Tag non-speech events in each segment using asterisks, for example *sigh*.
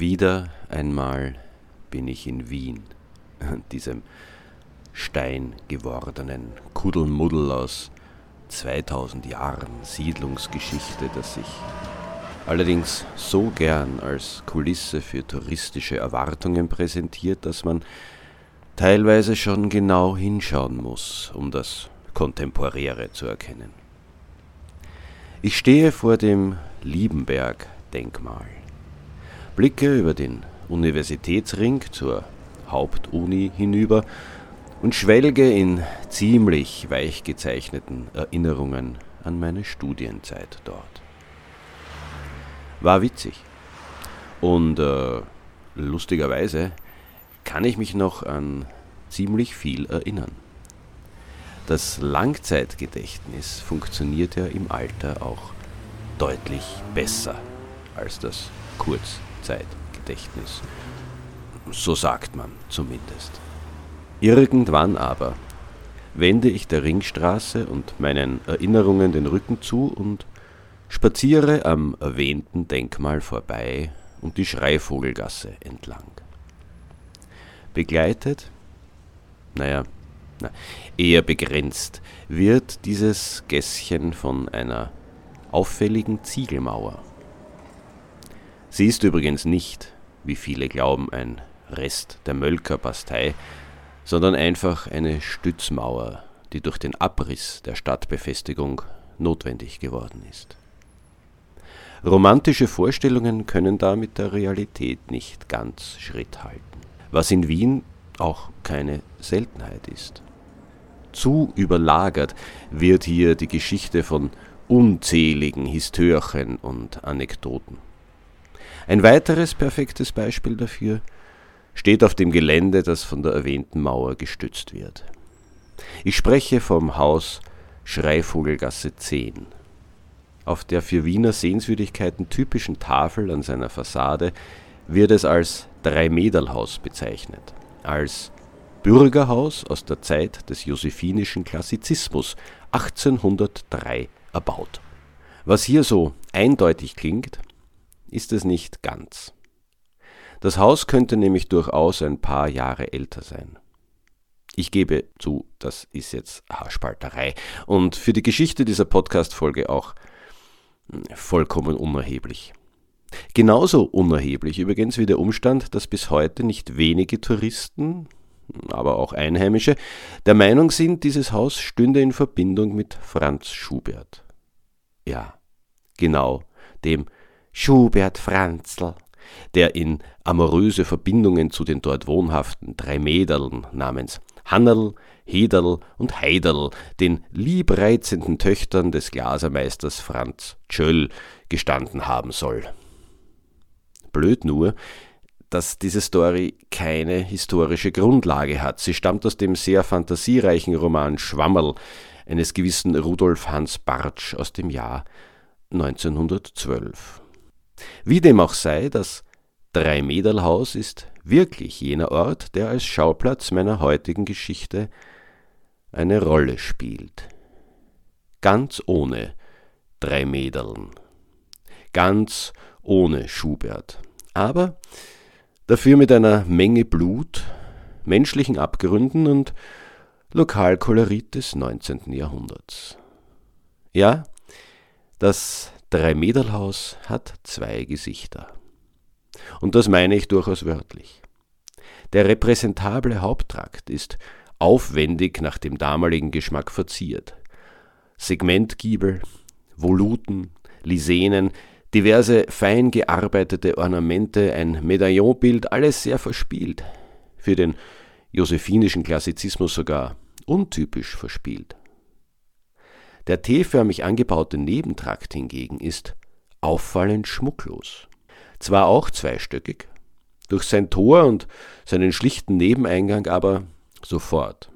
Wieder einmal bin ich in Wien, *laughs* diesem steingewordenen Kuddelmuddel aus 2000 Jahren Siedlungsgeschichte, das sich allerdings so gern als Kulisse für touristische Erwartungen präsentiert, dass man teilweise schon genau hinschauen muss, um das Kontemporäre zu erkennen. Ich stehe vor dem Liebenberg-Denkmal blicke über den Universitätsring zur Hauptuni hinüber und schwelge in ziemlich weich gezeichneten Erinnerungen an meine Studienzeit dort. War witzig. Und äh, lustigerweise kann ich mich noch an ziemlich viel erinnern. Das Langzeitgedächtnis funktioniert ja im Alter auch deutlich besser als das Kurz Zeitgedächtnis. So sagt man zumindest. Irgendwann aber wende ich der Ringstraße und meinen Erinnerungen den Rücken zu und spaziere am erwähnten Denkmal vorbei und die Schreivogelgasse entlang. Begleitet, naja, na, eher begrenzt, wird dieses Gässchen von einer auffälligen Ziegelmauer Sie ist übrigens nicht, wie viele glauben, ein Rest der Mölkerbastei, sondern einfach eine Stützmauer, die durch den Abriss der Stadtbefestigung notwendig geworden ist. Romantische Vorstellungen können da mit der Realität nicht ganz Schritt halten, was in Wien auch keine Seltenheit ist. Zu überlagert wird hier die Geschichte von unzähligen Histörchen und Anekdoten. Ein weiteres perfektes Beispiel dafür steht auf dem Gelände, das von der erwähnten Mauer gestützt wird. Ich spreche vom Haus Schreivogelgasse 10. Auf der für Wiener Sehenswürdigkeiten typischen Tafel an seiner Fassade wird es als Dreimäderlhaus bezeichnet, als Bürgerhaus aus der Zeit des josephinischen Klassizismus 1803 erbaut. Was hier so eindeutig klingt, ist es nicht ganz. Das Haus könnte nämlich durchaus ein paar Jahre älter sein. Ich gebe zu, das ist jetzt Haarspalterei und für die Geschichte dieser Podcast-Folge auch hm, vollkommen unerheblich. Genauso unerheblich übrigens wie der Umstand, dass bis heute nicht wenige Touristen, aber auch Einheimische, der Meinung sind, dieses Haus stünde in Verbindung mit Franz Schubert. Ja, genau dem Schubert Franzl, der in amoröse Verbindungen zu den dort wohnhaften drei Mäderln namens Hannerl, Hederl und Heiderl, den liebreizenden Töchtern des Glasermeisters Franz Tschöll, gestanden haben soll. Blöd nur, dass diese Story keine historische Grundlage hat. Sie stammt aus dem sehr fantasiereichen Roman Schwammerl eines gewissen Rudolf Hans Bartsch aus dem Jahr 1912. Wie dem auch sei, das Dreimäderlhaus ist wirklich jener Ort, der als Schauplatz meiner heutigen Geschichte eine Rolle spielt. Ganz ohne Dreimäderln, ganz ohne Schubert, aber dafür mit einer Menge Blut, menschlichen Abgründen und Lokalkolorit des 19. Jahrhunderts. Ja, Das Dreimäderlhaus hat zwei Gesichter. Und das meine ich durchaus wörtlich. Der repräsentable Haupttrakt ist aufwendig nach dem damaligen Geschmack verziert. Segmentgiebel, Voluten, Lisenen, diverse fein gearbeitete Ornamente, ein Medaillonbild, alles sehr verspielt. Für den josephinischen Klassizismus sogar untypisch verspielt. Der T-förmig angebaute Nebentrakt hingegen ist auffallend schmucklos. Zwar auch zweistöckig, durch sein Tor und seinen schlichten Nebeneingang aber sofort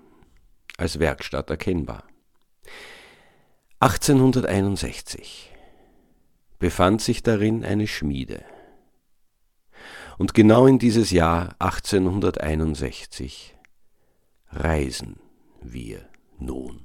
als Werkstatt erkennbar. 1861 befand sich darin eine Schmiede. Und genau in dieses Jahr 1861 reisen wir nun.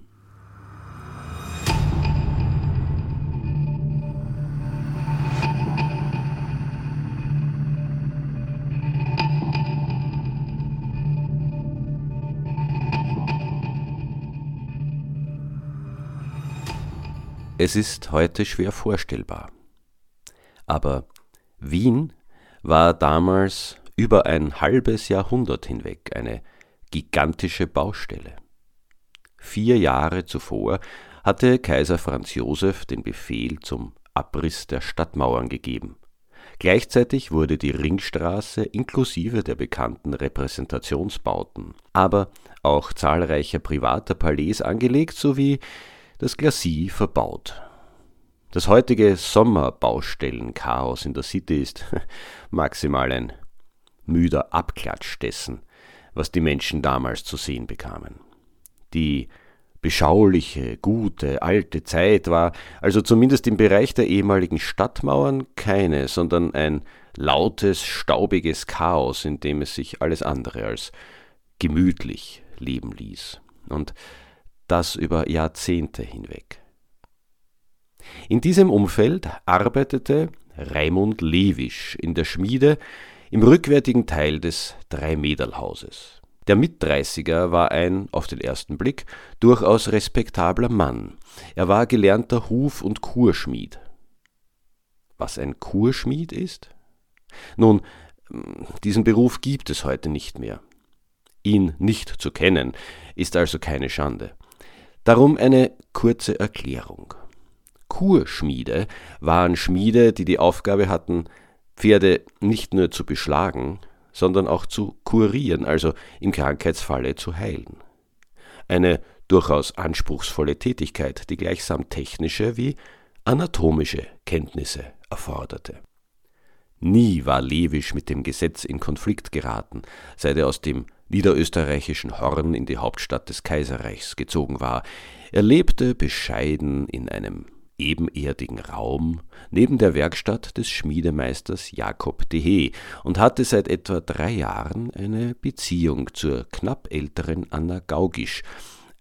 Es ist heute schwer vorstellbar. Aber Wien war damals über ein halbes Jahrhundert hinweg eine gigantische Baustelle. Vier Jahre zuvor hatte Kaiser Franz Joseph den Befehl zum Abriss der Stadtmauern gegeben. Gleichzeitig wurde die Ringstraße inklusive der bekannten Repräsentationsbauten, aber auch zahlreicher privater Palais angelegt sowie das Glacis verbaut. Das heutige Sommerbaustellenchaos in der City ist *laughs* maximal ein müder Abklatsch dessen, was die Menschen damals zu sehen bekamen. Die beschauliche, gute, alte Zeit war also zumindest im Bereich der ehemaligen Stadtmauern keine, sondern ein lautes, staubiges Chaos, in dem es sich alles andere als gemütlich leben ließ. Und das über Jahrzehnte hinweg. In diesem Umfeld arbeitete Raimund Lewisch in der Schmiede im rückwärtigen Teil des Dreimäderlhauses. Der Mitdreißiger war ein, auf den ersten Blick, durchaus respektabler Mann. Er war gelernter Huf- und Kurschmied. Was ein Kurschmied ist? Nun, diesen Beruf gibt es heute nicht mehr. Ihn nicht zu kennen, ist also keine Schande. Darum eine kurze Erklärung. Kurschmiede waren Schmiede, die die Aufgabe hatten, Pferde nicht nur zu beschlagen, sondern auch zu kurieren, also im Krankheitsfalle zu heilen. Eine durchaus anspruchsvolle Tätigkeit, die gleichsam technische wie anatomische Kenntnisse erforderte. Nie war Lewisch mit dem Gesetz in Konflikt geraten, seit er aus dem niederösterreichischen Horn in die Hauptstadt des Kaiserreichs gezogen war. Er lebte bescheiden in einem ebenerdigen Raum neben der Werkstatt des Schmiedemeisters Jakob Dehe und hatte seit etwa drei Jahren eine Beziehung zur knapp älteren Anna Gaugisch,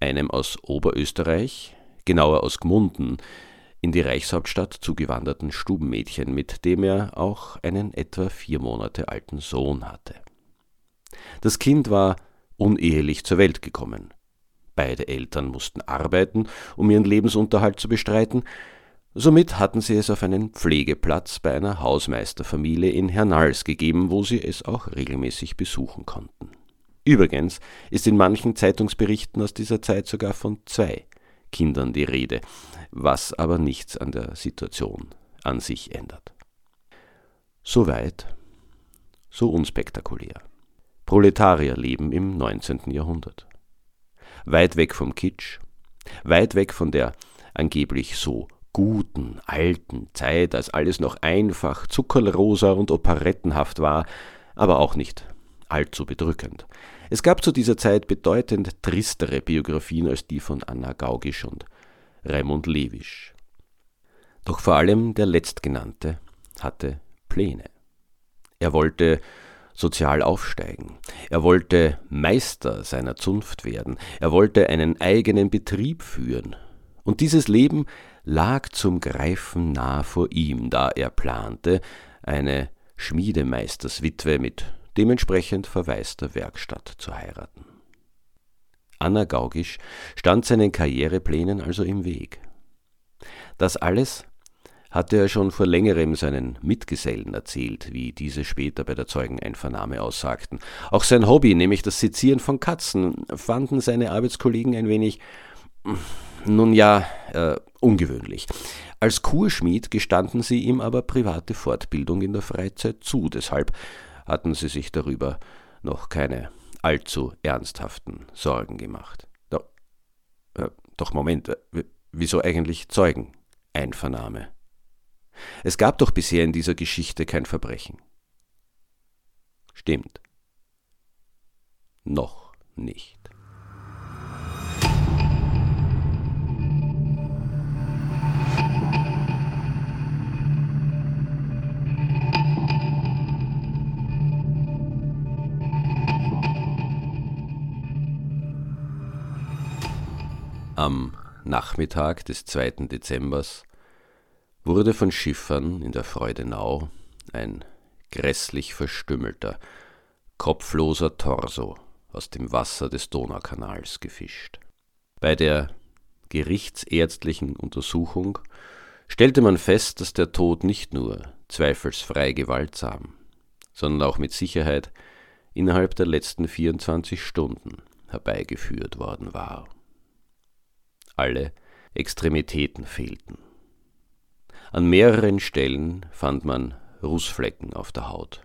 einem aus Oberösterreich, genauer aus Gmunden, in die Reichshauptstadt zugewanderten Stubenmädchen, mit dem er auch einen etwa vier Monate alten Sohn hatte. Das Kind war unehelich zur Welt gekommen. Beide Eltern mussten arbeiten, um ihren Lebensunterhalt zu bestreiten, somit hatten sie es auf einen Pflegeplatz bei einer Hausmeisterfamilie in Hernals gegeben, wo sie es auch regelmäßig besuchen konnten. Übrigens ist in manchen Zeitungsberichten aus dieser Zeit sogar von zwei Kindern die Rede, was aber nichts an der Situation an sich ändert. Soweit, so unspektakulär. Proletarierleben im 19. Jahrhundert. Weit weg vom Kitsch, weit weg von der angeblich so guten, alten Zeit, als alles noch einfach, zuckerrosa und operettenhaft war, aber auch nicht allzu bedrückend. Es gab zu dieser Zeit bedeutend tristere Biografien als die von Anna Gaugisch und Raimund Lewisch. Doch vor allem der letztgenannte hatte Pläne. Er wollte sozial aufsteigen. Er wollte Meister seiner Zunft werden. Er wollte einen eigenen Betrieb führen. Und dieses Leben lag zum Greifen nah vor ihm, da er plante, eine Schmiedemeisterswitwe mit dementsprechend verwaister Werkstatt zu heiraten. Anna Gaugisch stand seinen Karriereplänen also im Weg. Das alles hatte er schon vor längerem seinen Mitgesellen erzählt, wie diese später bei der Zeugeneinvernahme aussagten. Auch sein Hobby, nämlich das Sezieren von Katzen, fanden seine Arbeitskollegen ein wenig, nun ja, äh, ungewöhnlich. Als Kurschmied gestanden sie ihm aber private Fortbildung in der Freizeit zu, deshalb hatten sie sich darüber noch keine allzu ernsthaften Sorgen gemacht. Doch, äh, doch Moment, äh, wieso eigentlich Zeugeneinvernahme? Es gab doch bisher in dieser Geschichte kein Verbrechen. Stimmt. Noch nicht. Am Nachmittag des 2. Dezembers wurde von Schiffern in der Freudenau ein grässlich verstümmelter, kopfloser Torso aus dem Wasser des Donaukanals gefischt. Bei der gerichtsärztlichen Untersuchung stellte man fest, dass der Tod nicht nur zweifelsfrei gewaltsam, sondern auch mit Sicherheit innerhalb der letzten 24 Stunden herbeigeführt worden war. Alle Extremitäten fehlten. An mehreren Stellen fand man Rußflecken auf der Haut.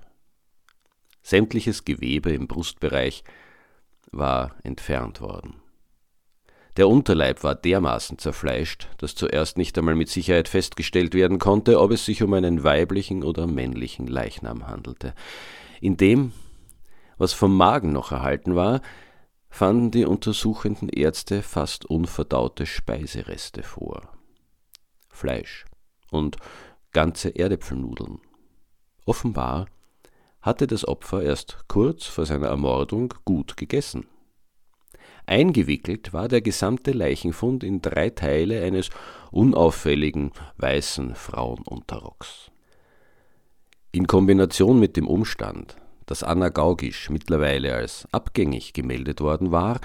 Sämtliches Gewebe im Brustbereich war entfernt worden. Der Unterleib war dermaßen zerfleischt, dass zuerst nicht einmal mit Sicherheit festgestellt werden konnte, ob es sich um einen weiblichen oder männlichen Leichnam handelte. In dem, was vom Magen noch erhalten war, fanden die untersuchenden Ärzte fast unverdaute Speisereste vor. Fleisch und ganze Erdäpfelnudeln. Offenbar hatte das Opfer erst kurz vor seiner Ermordung gut gegessen. Eingewickelt war der gesamte Leichenfund in drei Teile eines unauffälligen weißen Frauenunterrocks. In Kombination mit dem Umstand, dass Anna Gaugisch mittlerweile als abgängig gemeldet worden war,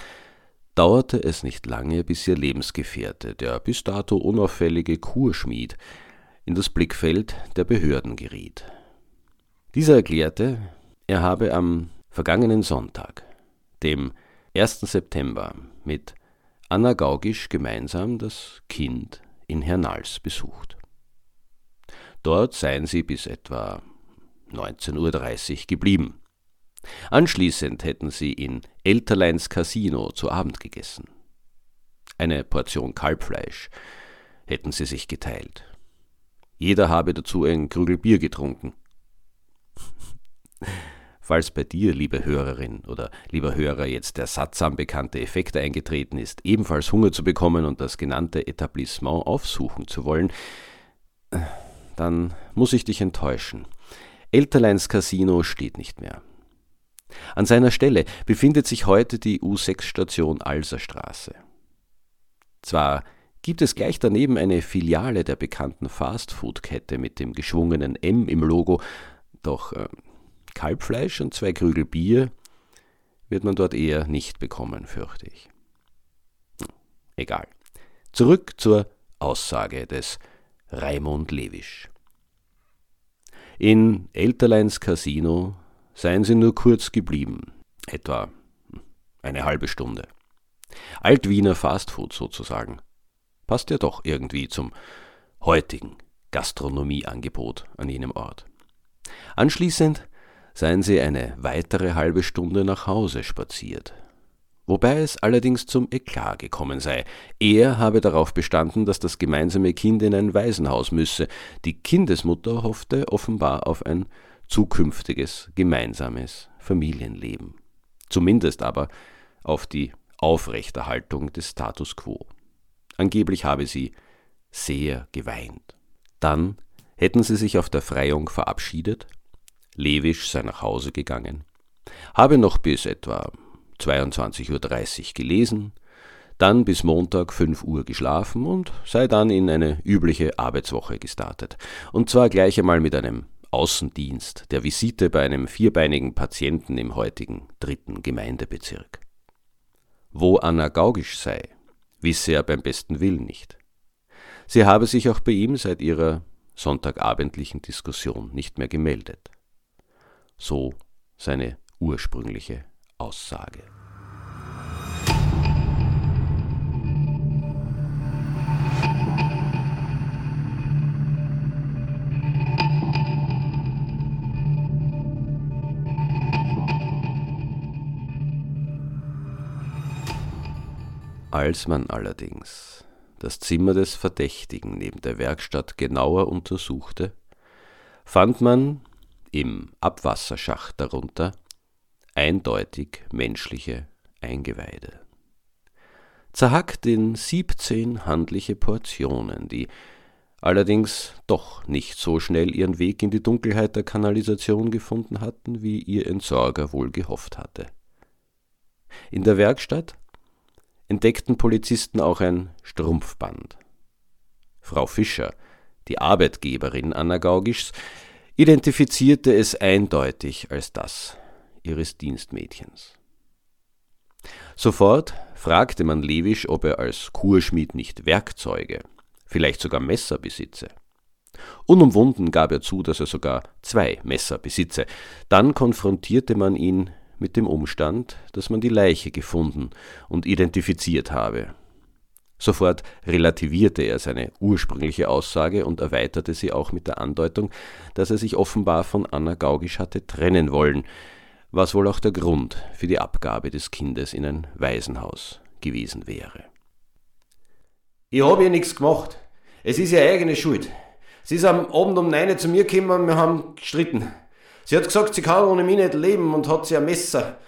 dauerte es nicht lange, bis ihr Lebensgefährte, der bis dato unauffällige Kurschmied, in das Blickfeld der Behörden geriet. Dieser erklärte, er habe am vergangenen Sonntag, dem 1. September, mit Anna Gaugisch gemeinsam das Kind in Hernals besucht. Dort seien sie bis etwa 19.30 Uhr geblieben. Anschließend hätten sie in Elterleins Casino zu Abend gegessen. Eine Portion Kalbfleisch hätten sie sich geteilt. Jeder habe dazu ein Krügel Bier getrunken. Falls bei dir, liebe Hörerin oder lieber Hörer, jetzt der sattsam bekannte Effekt eingetreten ist, ebenfalls Hunger zu bekommen und das genannte Etablissement aufsuchen zu wollen, dann muss ich dich enttäuschen. Elterleins Casino steht nicht mehr. An seiner Stelle befindet sich heute die U6-Station Alserstraße. Zwar gibt es gleich daneben eine Filiale der bekannten Fastfood-Kette mit dem geschwungenen M im Logo, doch äh, Kalbfleisch und zwei Krügel Bier wird man dort eher nicht bekommen, fürchte ich. Hm, egal. Zurück zur Aussage des Raimund Lewisch. In Elterleins Casino seien sie nur kurz geblieben, etwa eine halbe Stunde. Altwiener Fastfood sozusagen. Passt ja doch irgendwie zum heutigen Gastronomieangebot an jenem Ort. Anschließend seien sie eine weitere halbe Stunde nach Hause spaziert, wobei es allerdings zum Eklat gekommen sei. Er habe darauf bestanden, dass das gemeinsame Kind in ein Waisenhaus müsse. Die Kindesmutter hoffte offenbar auf ein zukünftiges gemeinsames Familienleben. Zumindest aber auf die Aufrechterhaltung des Status quo. Angeblich habe sie sehr geweint. Dann hätten sie sich auf der Freiung verabschiedet, Lewisch sei nach Hause gegangen, habe noch bis etwa 22.30 Uhr gelesen, dann bis Montag 5 Uhr geschlafen und sei dann in eine übliche Arbeitswoche gestartet. Und zwar gleich einmal mit einem Außendienst, der Visite bei einem vierbeinigen Patienten im heutigen dritten Gemeindebezirk. Wo Anna Gaugisch sei, wisse er beim besten Willen nicht. Sie habe sich auch bei ihm seit ihrer sonntagabendlichen Diskussion nicht mehr gemeldet. So seine ursprüngliche Aussage. Als man allerdings das Zimmer des Verdächtigen neben der Werkstatt genauer untersuchte, fand man im Abwasserschacht darunter eindeutig menschliche Eingeweide. Zerhackt in siebzehn handliche Portionen, die allerdings doch nicht so schnell ihren Weg in die Dunkelheit der Kanalisation gefunden hatten, wie ihr Entsorger wohl gehofft hatte. In der Werkstatt entdeckten Polizisten auch ein Strumpfband. Frau Fischer, die Arbeitgeberin Anna Gaugischs, identifizierte es eindeutig als das ihres Dienstmädchens. Sofort fragte man Lewisch, ob er als Kurschmied nicht Werkzeuge, vielleicht sogar Messer besitze. Unumwunden gab er zu, dass er sogar zwei Messer besitze. Dann konfrontierte man ihn mit dem Umstand, dass man die Leiche gefunden und identifiziert habe. Sofort relativierte er seine ursprüngliche Aussage und erweiterte sie auch mit der Andeutung, dass er sich offenbar von Anna Gaugisch hatte trennen wollen, was wohl auch der Grund für die Abgabe des Kindes in ein Waisenhaus gewesen wäre. Ich habe ihr nichts gemacht. Es ist ihre eigene Schuld. Sie ist am Abend um neun zu mir gekommen und wir haben gestritten. Sie hat gesagt, sie kann ohne mich nicht leben und hat sie ein Messer,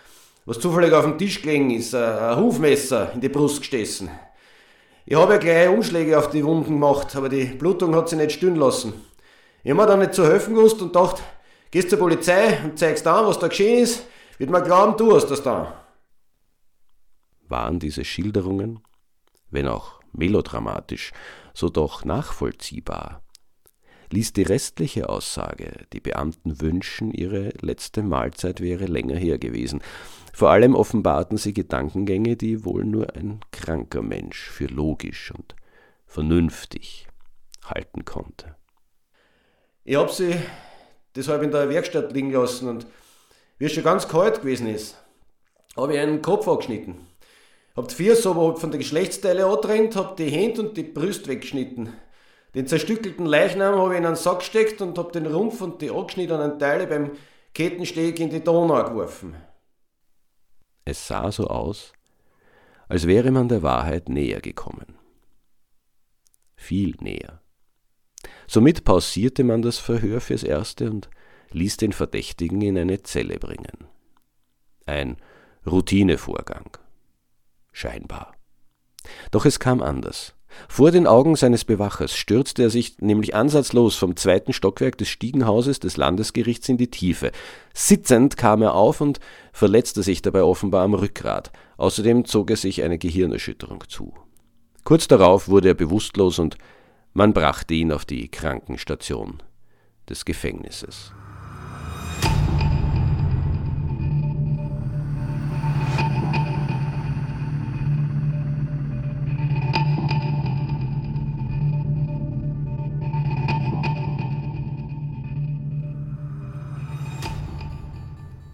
was zufällig auf dem Tisch gelegen ist, ein Hufmesser in die Brust gestessen. Ich habe ja gleich Umschläge auf die Wunden gemacht, aber die Blutung hat sie nicht stillen lassen. Ich habe mir dann nicht zu helfen gewusst und dachte, gehst zur Polizei und zeigst an, was da geschehen ist, wird man glauben, du hast das da. Waren diese Schilderungen, wenn auch melodramatisch, so doch nachvollziehbar ließ die restliche Aussage, die Beamten wünschen, ihre letzte Mahlzeit wäre länger her gewesen. Vor allem offenbarten sie Gedankengänge, die wohl nur ein kranker Mensch für logisch und vernünftig halten konnte. Ich hab sie deshalb in der Werkstatt liegen lassen und wie es schon ganz kalt gewesen ist, habe ich einen Kopf angeschnitten. Hab die Füße oberhalb von der Geschlechtsteile angetrennt, hab die Hände und die Brust weggeschnitten. Den zerstückelten Leichnam habe ich in einen Sack gesteckt und habe den Rumpf und die angeschnittenen Teile beim Kettensteg in die Donau geworfen. Es sah so aus, als wäre man der Wahrheit näher gekommen. Viel näher. Somit pausierte man das Verhör fürs Erste und ließ den Verdächtigen in eine Zelle bringen. Ein Routinevorgang. Scheinbar. Doch es kam anders. Vor den Augen seines Bewachers stürzte er sich nämlich ansatzlos vom zweiten Stockwerk des Stiegenhauses des Landesgerichts in die Tiefe. Sitzend kam er auf und verletzte sich dabei offenbar am Rückgrat. Außerdem zog er sich eine Gehirnerschütterung zu. Kurz darauf wurde er bewusstlos und man brachte ihn auf die Krankenstation des Gefängnisses.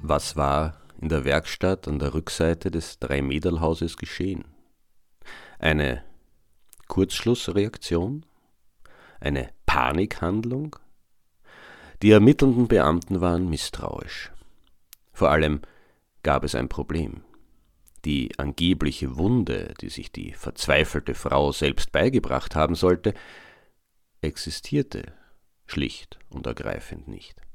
Was war in der Werkstatt an der Rückseite des Dreimäderlhauses geschehen? Eine Kurzschlussreaktion? Eine Panikhandlung? Die ermittelnden Beamten waren misstrauisch. Vor allem gab es ein Problem. Die angebliche Wunde, die sich die verzweifelte Frau selbst beigebracht haben sollte, existierte schlicht und ergreifend nicht.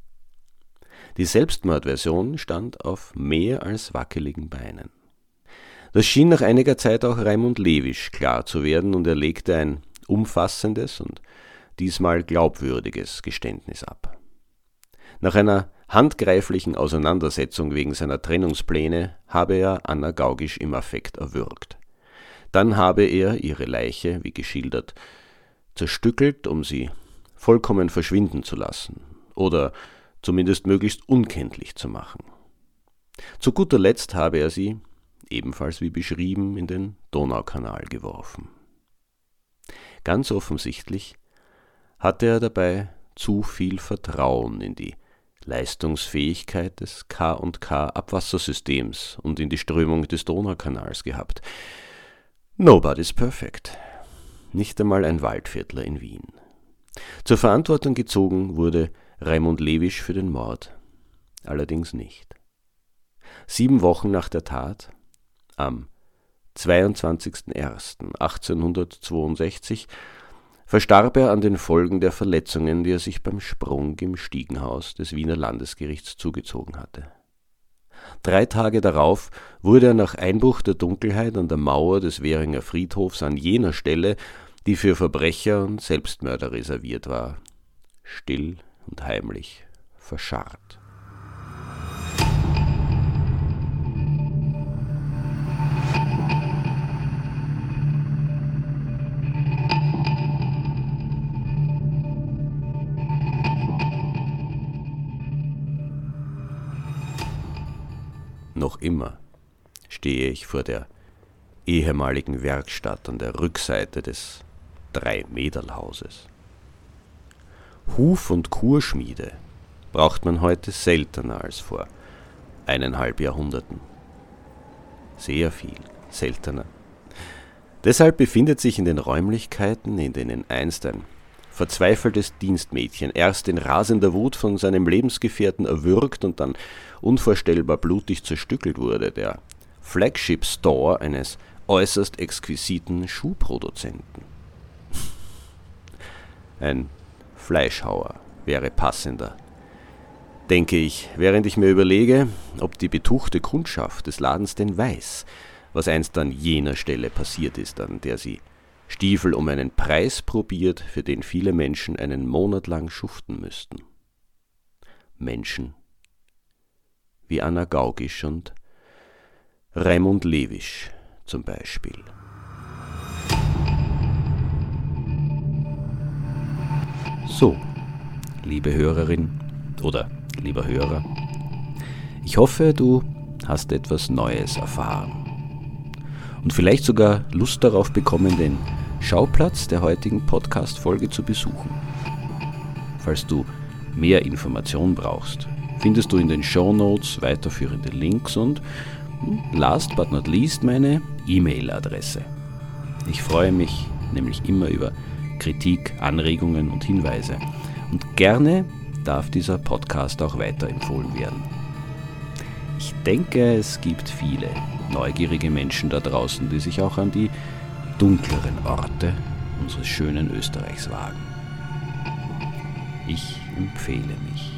Die Selbstmordversion stand auf mehr als wackeligen Beinen. Das schien nach einiger Zeit auch Raimund Lewisch klar zu werden und er legte ein umfassendes und diesmal glaubwürdiges Geständnis ab. Nach einer handgreiflichen Auseinandersetzung wegen seiner Trennungspläne habe er Anna Gaugisch im Affekt erwürgt. Dann habe er ihre Leiche, wie geschildert, zerstückelt, um sie vollkommen verschwinden zu lassen oder zumindest möglichst unkenntlich zu machen. Zu guter Letzt habe er sie, ebenfalls wie beschrieben, in den Donaukanal geworfen. Ganz offensichtlich hatte er dabei zu viel Vertrauen in die Leistungsfähigkeit des K&K Abwassersystems und in die Strömung des Donaukanals gehabt. Nobody's perfect. Nicht einmal ein Waldviertler in Wien. Zur Verantwortung gezogen wurde Raimund Lewisch für den Mord. Allerdings nicht. Sieben Wochen nach der Tat, am 22.01.1862, verstarb er an den Folgen der Verletzungen, die er sich beim Sprung im Stiegenhaus des Wiener Landesgerichts zugezogen hatte. Drei Tage darauf wurde er nach Einbruch der Dunkelheit an der Mauer des Währinger Friedhofs an jener Stelle, die für Verbrecher und Selbstmörder reserviert war, still und heimlich verscharrt. Noch immer stehe ich vor der ehemaligen Werkstatt an der Rückseite des Drei-Mäderl-Hauses. Huf- und Kurschmiede braucht man heute seltener als vor eineinhalb Jahrhunderten. Sehr viel seltener. Deshalb befindet sich in den Räumlichkeiten, in denen einst ein verzweifeltes Dienstmädchen, erst in rasender Wut von seinem Lebensgefährten erwürgt und dann unvorstellbar blutig zerstückelt wurde, der Flagship Store eines äußerst exquisiten Schuhproduzenten. Ein Fleischhauer wäre passender, denke ich, während ich mir überlege, ob die betuchte Kundschaft des Ladens denn weiß, was einst an jener Stelle passiert ist, an der sie Stiefel um einen Preis probiert, für den viele Menschen einen Monat lang schuften müssten. Menschen wie Anna Gaugisch und Raimund Lewisch zum Beispiel. So, liebe Hörerin oder lieber Hörer, ich hoffe, du hast etwas Neues erfahren und vielleicht sogar Lust darauf bekommen, den Schauplatz der heutigen Podcast-Folge zu besuchen. Falls du mehr Informationen brauchst, findest du in den Show Notes weiterführende Links und hm, last but not least meine E-Mail-Adresse. Ich freue mich nämlich immer über Kritik, Anregungen und Hinweise. Und gerne darf dieser Podcast auch weiterempfohlen werden. Ich denke, es gibt viele neugierige Menschen da draußen, die sich auch an die dunkleren Orte unseres schönen Österreichs wagen. Ich empfehle mich.